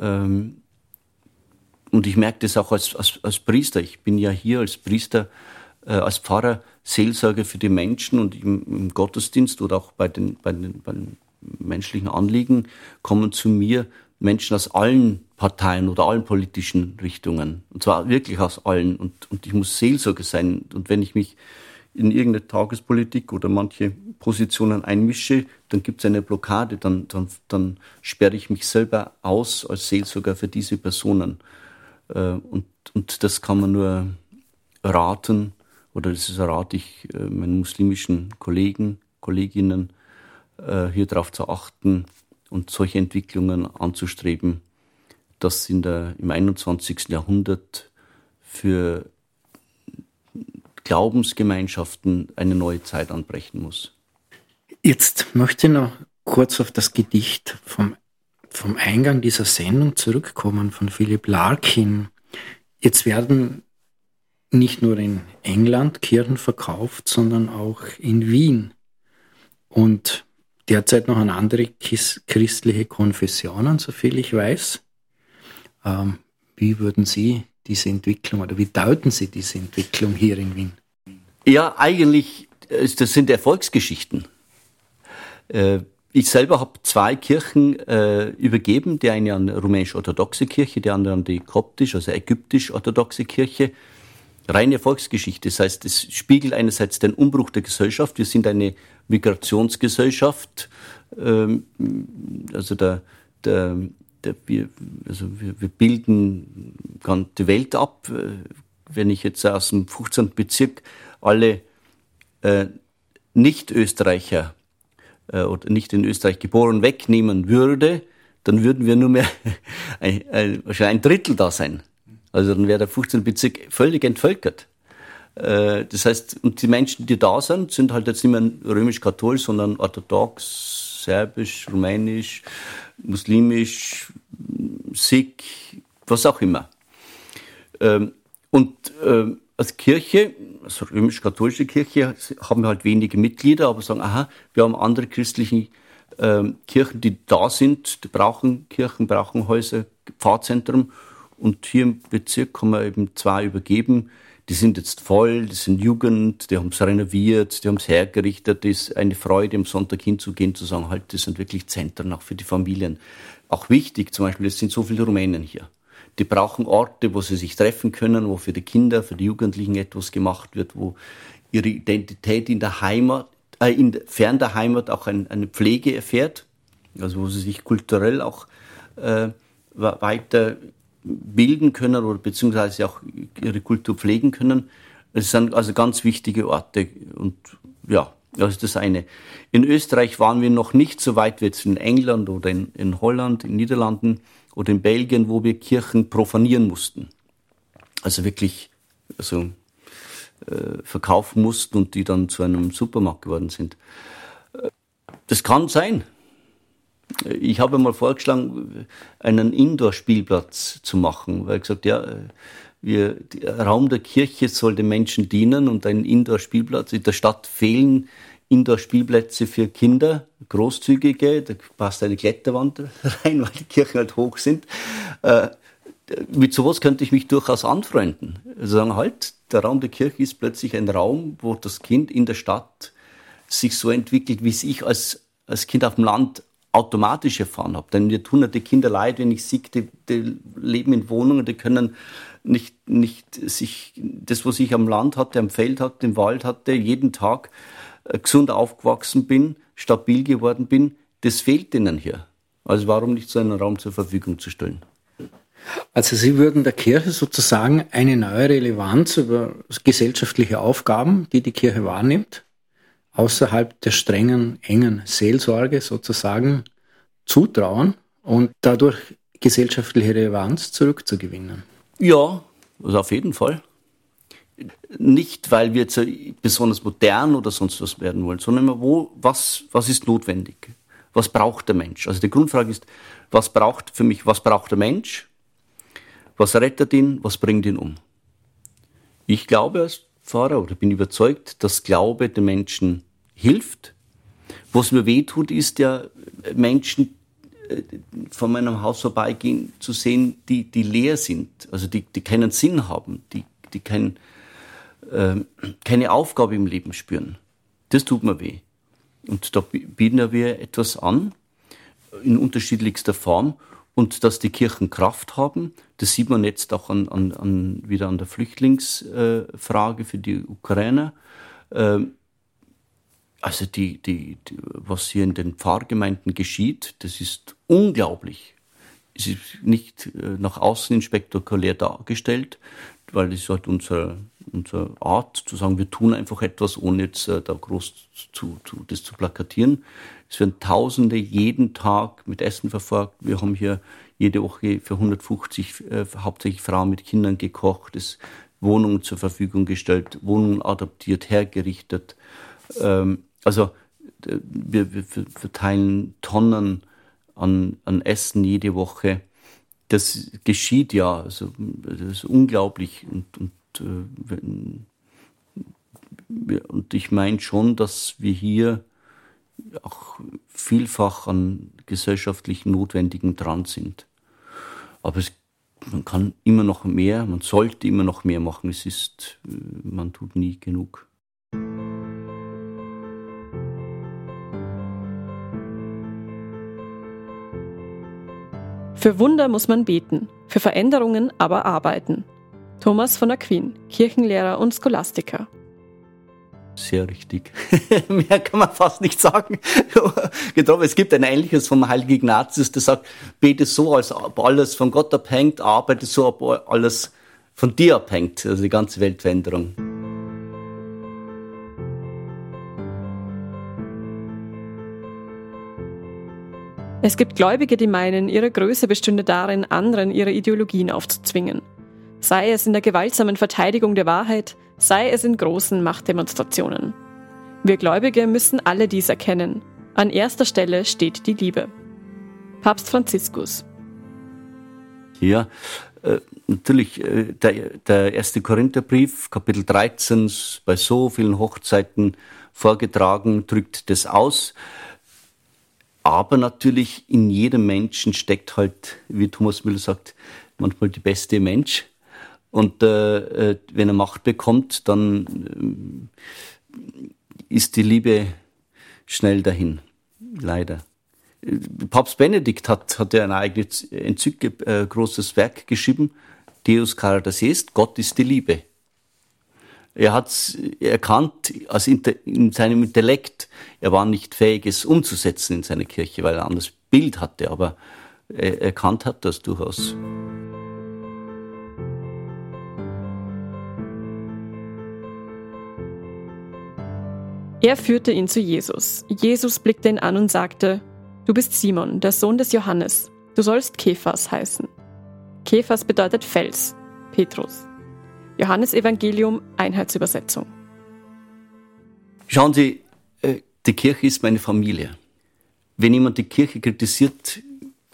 Ähm, und ich merke das auch als, als, als Priester. Ich bin ja hier als Priester, äh, als Pfarrer Seelsorge für die Menschen und im, im Gottesdienst oder auch bei den, bei, den, bei den menschlichen Anliegen kommen zu mir Menschen aus allen Parteien oder allen politischen Richtungen. Und zwar wirklich aus allen. Und, und ich muss Seelsorge sein. Und wenn ich mich in irgendeine Tagespolitik oder manche Positionen einmische, dann gibt es eine Blockade, dann, dann, dann sperre ich mich selber aus als Seelsorger für diese Personen. Äh, und, und das kann man nur raten, oder das rate ich äh, meinen muslimischen Kollegen, Kolleginnen, äh, hier darauf zu achten und solche Entwicklungen anzustreben, dass in der, im 21. Jahrhundert für Glaubensgemeinschaften eine neue Zeit anbrechen muss. Jetzt möchte ich noch kurz auf das Gedicht vom, vom Eingang dieser Sendung zurückkommen von Philipp Larkin. Jetzt werden nicht nur in England Kirchen verkauft, sondern auch in Wien. Und derzeit noch an andere christliche Konfessionen, soviel ich weiß. Ähm, wie würden Sie diese Entwicklung oder wie deuten Sie diese Entwicklung hier in Wien? Ja, eigentlich, das sind Erfolgsgeschichten. Äh, ich selber habe zwei Kirchen äh, übergeben, die eine an rumänisch-orthodoxe Kirche, die andere an die koptisch, also ägyptisch-orthodoxe Kirche reine Volksgeschichte. Das heißt, es spiegelt einerseits den Umbruch der Gesellschaft. Wir sind eine Migrationsgesellschaft. Ähm, also der, der, wir, also wir, wir bilden die Welt ab. Äh, wenn ich jetzt aus dem 15. Bezirk alle äh, Nicht-Österreicher äh, oder nicht in Österreich geboren wegnehmen würde, dann würden wir nur mehr ein, ein, wahrscheinlich ein Drittel da sein. Also dann wäre der 15. Bezirk völlig entvölkert. Äh, das heißt, und die Menschen, die da sind, sind halt jetzt nicht mehr römisch-katholisch, sondern orthodox, serbisch, rumänisch, muslimisch, Sikh, was auch immer. Ähm, und ähm, als Kirche, als römisch-katholische Kirche, haben wir halt wenige Mitglieder, aber sagen, aha, wir haben andere christliche ähm, Kirchen, die da sind, die brauchen Kirchen, brauchen Häuser, Pfarrzentrum und hier im Bezirk haben wir eben zwei übergeben. Die sind jetzt voll, die sind Jugend, die haben es renoviert, die haben es hergerichtet. Das ist eine Freude, am Sonntag hinzugehen, zu sagen, halt, das sind wirklich Zentren auch für die Familien. Auch wichtig, zum Beispiel, es sind so viele Rumänen hier. Die brauchen Orte, wo sie sich treffen können, wo für die Kinder, für die Jugendlichen etwas gemacht wird, wo ihre Identität in der Heimat, äh, in, fern der Heimat auch ein, eine Pflege erfährt, also wo sie sich kulturell auch äh, weiter bilden können oder beziehungsweise auch ihre Kultur pflegen können. Es sind also ganz wichtige Orte und ja, das ist das eine. In Österreich waren wir noch nicht so weit wie jetzt in England oder in, in Holland, in Niederlanden oder in Belgien, wo wir Kirchen profanieren mussten. Also wirklich also, äh, verkaufen mussten und die dann zu einem Supermarkt geworden sind. Das kann sein, ich habe mal vorgeschlagen, einen Indoor-Spielplatz zu machen, weil ich gesagt, ja, wir, der Raum der Kirche soll den Menschen dienen und ein Indoor-Spielplatz. In der Stadt fehlen Indoor-Spielplätze für Kinder, großzügige, da passt eine Kletterwand rein, weil die Kirchen halt hoch sind. Äh, mit sowas könnte ich mich durchaus anfreunden. Also sagen halt, der Raum der Kirche ist plötzlich ein Raum, wo das Kind in der Stadt sich so entwickelt, wie es ich als, als Kind auf dem Land automatisch erfahren habe. Denn mir tun ja die Kinder leid, wenn ich sehe, die, die leben in Wohnungen, die können nicht, nicht sich, das, was ich am Land hatte, am Feld hatte, im Wald hatte, jeden Tag äh, gesund aufgewachsen bin, stabil geworden bin, das fehlt ihnen hier. Also warum nicht so einen Raum zur Verfügung zu stellen? Also Sie würden der Kirche sozusagen eine neue Relevanz über gesellschaftliche Aufgaben, die die Kirche wahrnimmt, außerhalb der strengen, engen Seelsorge sozusagen zutrauen und dadurch gesellschaftliche Relevanz zurückzugewinnen. Ja, also auf jeden Fall. Nicht, weil wir jetzt besonders modern oder sonst was werden wollen, sondern immer, wo, was, was ist notwendig? Was braucht der Mensch? Also die Grundfrage ist, was braucht für mich, was braucht der Mensch? Was rettet ihn? Was bringt ihn um? Ich glaube Pfarrer oder bin überzeugt, dass Glaube den Menschen hilft. Was mir wehtut, ist ja Menschen äh, von meinem Haus vorbeigehen zu sehen, die, die leer sind, also die, die keinen Sinn haben, die, die kein, äh, keine Aufgabe im Leben spüren. Das tut mir weh. Und da bieten wir etwas an, in unterschiedlichster Form. Und dass die Kirchen Kraft haben, das sieht man jetzt auch an, an, an wieder an der Flüchtlingsfrage für die Ukrainer. Ähm, also die, die, die, was hier in den Pfarrgemeinden geschieht, das ist unglaublich. es ist nicht äh, nach außen spektakulär dargestellt, weil es halt unsere, unsere Art zu sagen, wir tun einfach etwas, ohne jetzt äh, da groß zu, zu, das zu plakatieren. Es werden Tausende jeden Tag mit Essen verfolgt. Wir haben hier jede Woche für 150 äh, hauptsächlich Frauen mit Kindern gekocht, es Wohnungen zur Verfügung gestellt, Wohnungen adaptiert, hergerichtet. Ähm, also wir, wir verteilen Tonnen an, an Essen jede Woche. Das geschieht ja, also das ist unglaublich und, und, äh, und ich meine schon, dass wir hier auch vielfach an gesellschaftlichen Notwendigen dran sind. Aber es, man kann immer noch mehr, man sollte immer noch mehr machen. Es ist, äh, man tut nie genug. Für Wunder muss man beten, für Veränderungen aber arbeiten. Thomas von Aquin, Kirchenlehrer und Scholastiker. Sehr richtig. Mehr kann man fast nicht sagen. es gibt ein ähnliches vom heiligen Ignatius, der sagt, bete so, als ob alles von Gott abhängt, arbeite so, ob alles von dir abhängt, also die ganze Weltveränderung. Es gibt Gläubige, die meinen, ihre Größe bestünde darin, anderen ihre Ideologien aufzuzwingen. Sei es in der gewaltsamen Verteidigung der Wahrheit, sei es in großen Machtdemonstrationen. Wir Gläubige müssen alle dies erkennen. An erster Stelle steht die Liebe. Papst Franziskus. Ja, äh, natürlich, äh, der, der erste Korintherbrief, Kapitel 13, bei so vielen Hochzeiten vorgetragen, drückt das aus. Aber natürlich in jedem Menschen steckt halt, wie Thomas Müller sagt, manchmal die beste Mensch. Und äh, äh wenn er Macht bekommt, dann äh, ist die Liebe schnell dahin. Leider. Papst Benedikt hat, hat ja ein eigenes entzück äh, großes Werk geschrieben, Deus Caritas est, Gott ist die Liebe. Er hat erkannt, also in seinem Intellekt, er war nicht fähig, es umzusetzen in seiner Kirche, weil er ein anderes Bild hatte, aber er erkannt hat das durchaus. Er führte ihn zu Jesus. Jesus blickte ihn an und sagte, Du bist Simon, der Sohn des Johannes. Du sollst Kephas heißen. Kephas bedeutet Fels, Petrus. Johannesevangelium, Einheitsübersetzung. Schauen Sie, äh, die Kirche ist meine Familie. Wenn jemand die Kirche kritisiert,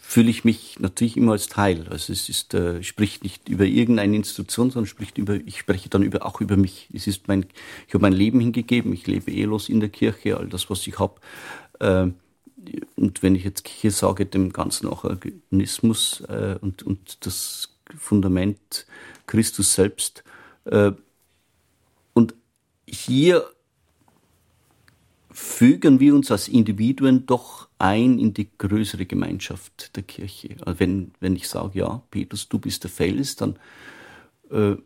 fühle ich mich natürlich immer als Teil. Also es ist, äh, spricht nicht über irgendeine Institution, sondern spricht über, ich spreche dann über, auch über mich. Es ist mein, ich habe mein Leben hingegeben, ich lebe ehelos in der Kirche, all das, was ich habe. Äh, und wenn ich jetzt Kirche sage, dem ganzen auch Organismus äh, und, und das Fundament Christus selbst, äh, und hier fügen wir uns als Individuen doch ein in die größere Gemeinschaft der Kirche. Also wenn, wenn ich sage, ja, Petrus, du bist der Fels, dann äh,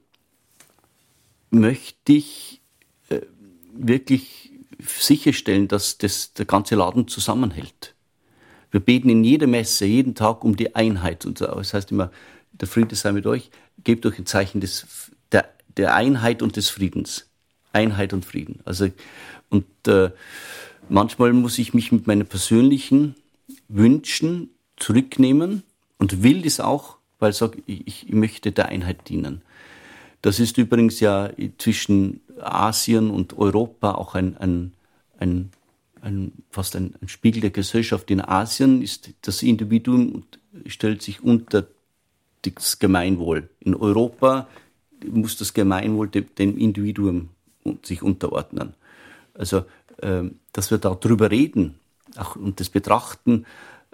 möchte ich äh, wirklich sicherstellen, dass das, der ganze Laden zusammenhält. Wir beten in jeder Messe, jeden Tag um die Einheit. Und das heißt immer, der Friede sei mit euch, gebt euch ein Zeichen des, der der Einheit und des Friedens. Einheit und Frieden. Also, und äh, manchmal muss ich mich mit meinen persönlichen Wünschen zurücknehmen und will das auch, weil ich sage, ich, möchte der Einheit dienen. Das ist übrigens ja zwischen Asien und Europa auch ein, ein, ein, ein fast ein, ein, Spiegel der Gesellschaft. In Asien ist das Individuum und stellt sich unter das Gemeinwohl. In Europa muss das Gemeinwohl dem Individuum sich unterordnen. Also, dass wir darüber reden auch, und das betrachten,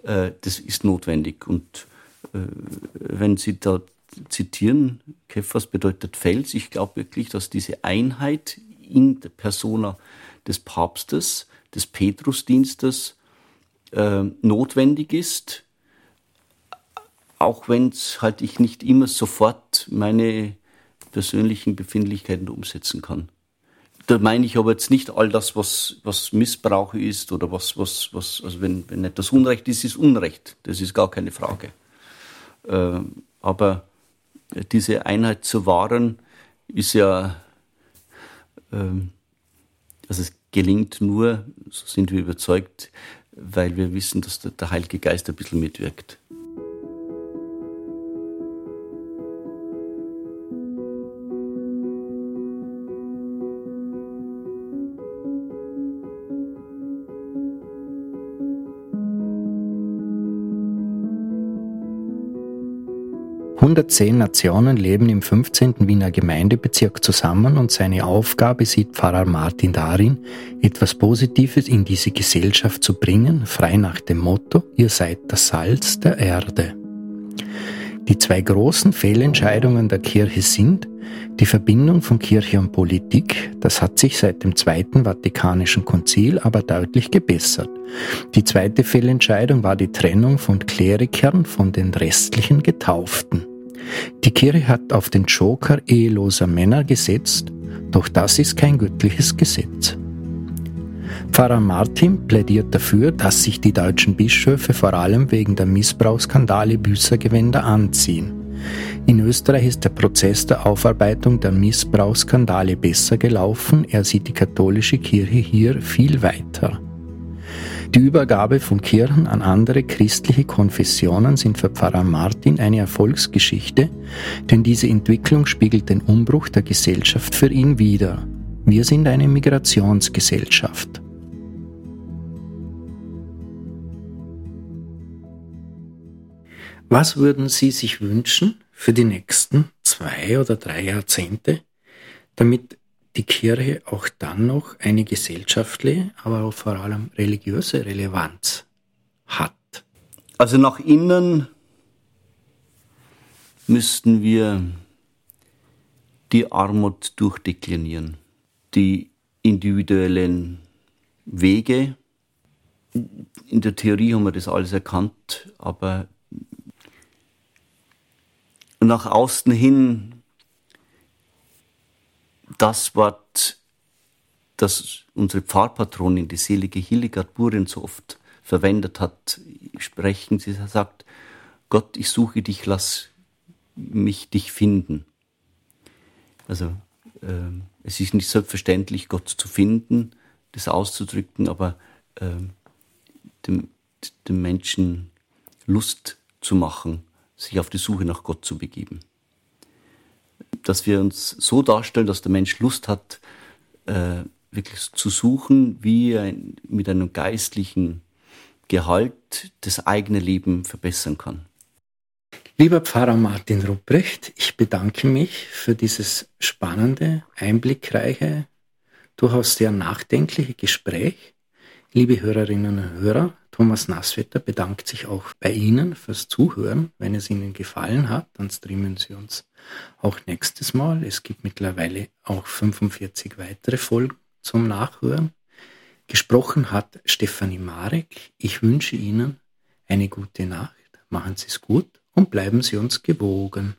äh, das ist notwendig. Und äh, wenn Sie da zitieren, Kephas bedeutet Fels, ich glaube wirklich, dass diese Einheit in der Persona des Papstes, des Petrusdienstes äh, notwendig ist, auch wenn es halt ich nicht immer sofort meine persönlichen Befindlichkeiten umsetzen kann. Da meine ich aber jetzt nicht all das, was, was Missbrauch ist oder was, was, was, also wenn, wenn etwas Unrecht ist, ist Unrecht. Das ist gar keine Frage. Äh, aber diese Einheit zu wahren, ist ja, ähm, also es gelingt nur, so sind wir überzeugt, weil wir wissen, dass der Heilige Geist ein bisschen mitwirkt. 110 Nationen leben im 15. Wiener Gemeindebezirk zusammen und seine Aufgabe sieht Pfarrer Martin darin, etwas Positives in diese Gesellschaft zu bringen, frei nach dem Motto, ihr seid das Salz der Erde. Die zwei großen Fehlentscheidungen der Kirche sind die Verbindung von Kirche und Politik, das hat sich seit dem Zweiten Vatikanischen Konzil aber deutlich gebessert. Die zweite Fehlentscheidung war die Trennung von Klerikern von den restlichen Getauften. Die Kirche hat auf den Joker eheloser Männer gesetzt, doch das ist kein göttliches Gesetz. Pfarrer Martin plädiert dafür, dass sich die deutschen Bischöfe vor allem wegen der Missbrauchsskandale Büßergewänder anziehen. In Österreich ist der Prozess der Aufarbeitung der Missbrauchsskandale besser gelaufen, er sieht die katholische Kirche hier viel weiter. Die Übergabe von Kirchen an andere christliche Konfessionen sind für Pfarrer Martin eine Erfolgsgeschichte, denn diese Entwicklung spiegelt den Umbruch der Gesellschaft für ihn wider. Wir sind eine Migrationsgesellschaft. Was würden Sie sich wünschen für die nächsten zwei oder drei Jahrzehnte, damit die Kirche auch dann noch eine gesellschaftliche, aber auch vor allem religiöse Relevanz hat? Also nach innen müssten wir die Armut durchdeklinieren, die individuellen Wege. In der Theorie haben wir das alles erkannt, aber nach außen hin das Wort, das unsere Pfarrpatronin, die selige Hildegard Buren, so oft verwendet hat, sprechen. Sie sagt, Gott, ich suche dich, lass mich dich finden. Also äh, es ist nicht selbstverständlich, Gott zu finden, das auszudrücken, aber äh, dem, dem Menschen Lust zu machen, sich auf die Suche nach Gott zu begeben. Dass wir uns so darstellen, dass der Mensch Lust hat, äh, wirklich zu suchen, wie er mit einem geistlichen Gehalt das eigene Leben verbessern kann. Lieber Pfarrer Martin Rupprecht, ich bedanke mich für dieses spannende, einblickreiche, durchaus sehr nachdenkliche Gespräch. Liebe Hörerinnen und Hörer, Thomas Nasswetter bedankt sich auch bei Ihnen fürs Zuhören. Wenn es Ihnen gefallen hat, dann streamen Sie uns auch nächstes Mal. Es gibt mittlerweile auch 45 weitere Folgen zum Nachhören. Gesprochen hat Stefanie Marek. Ich wünsche Ihnen eine gute Nacht. Machen Sie es gut und bleiben Sie uns gewogen.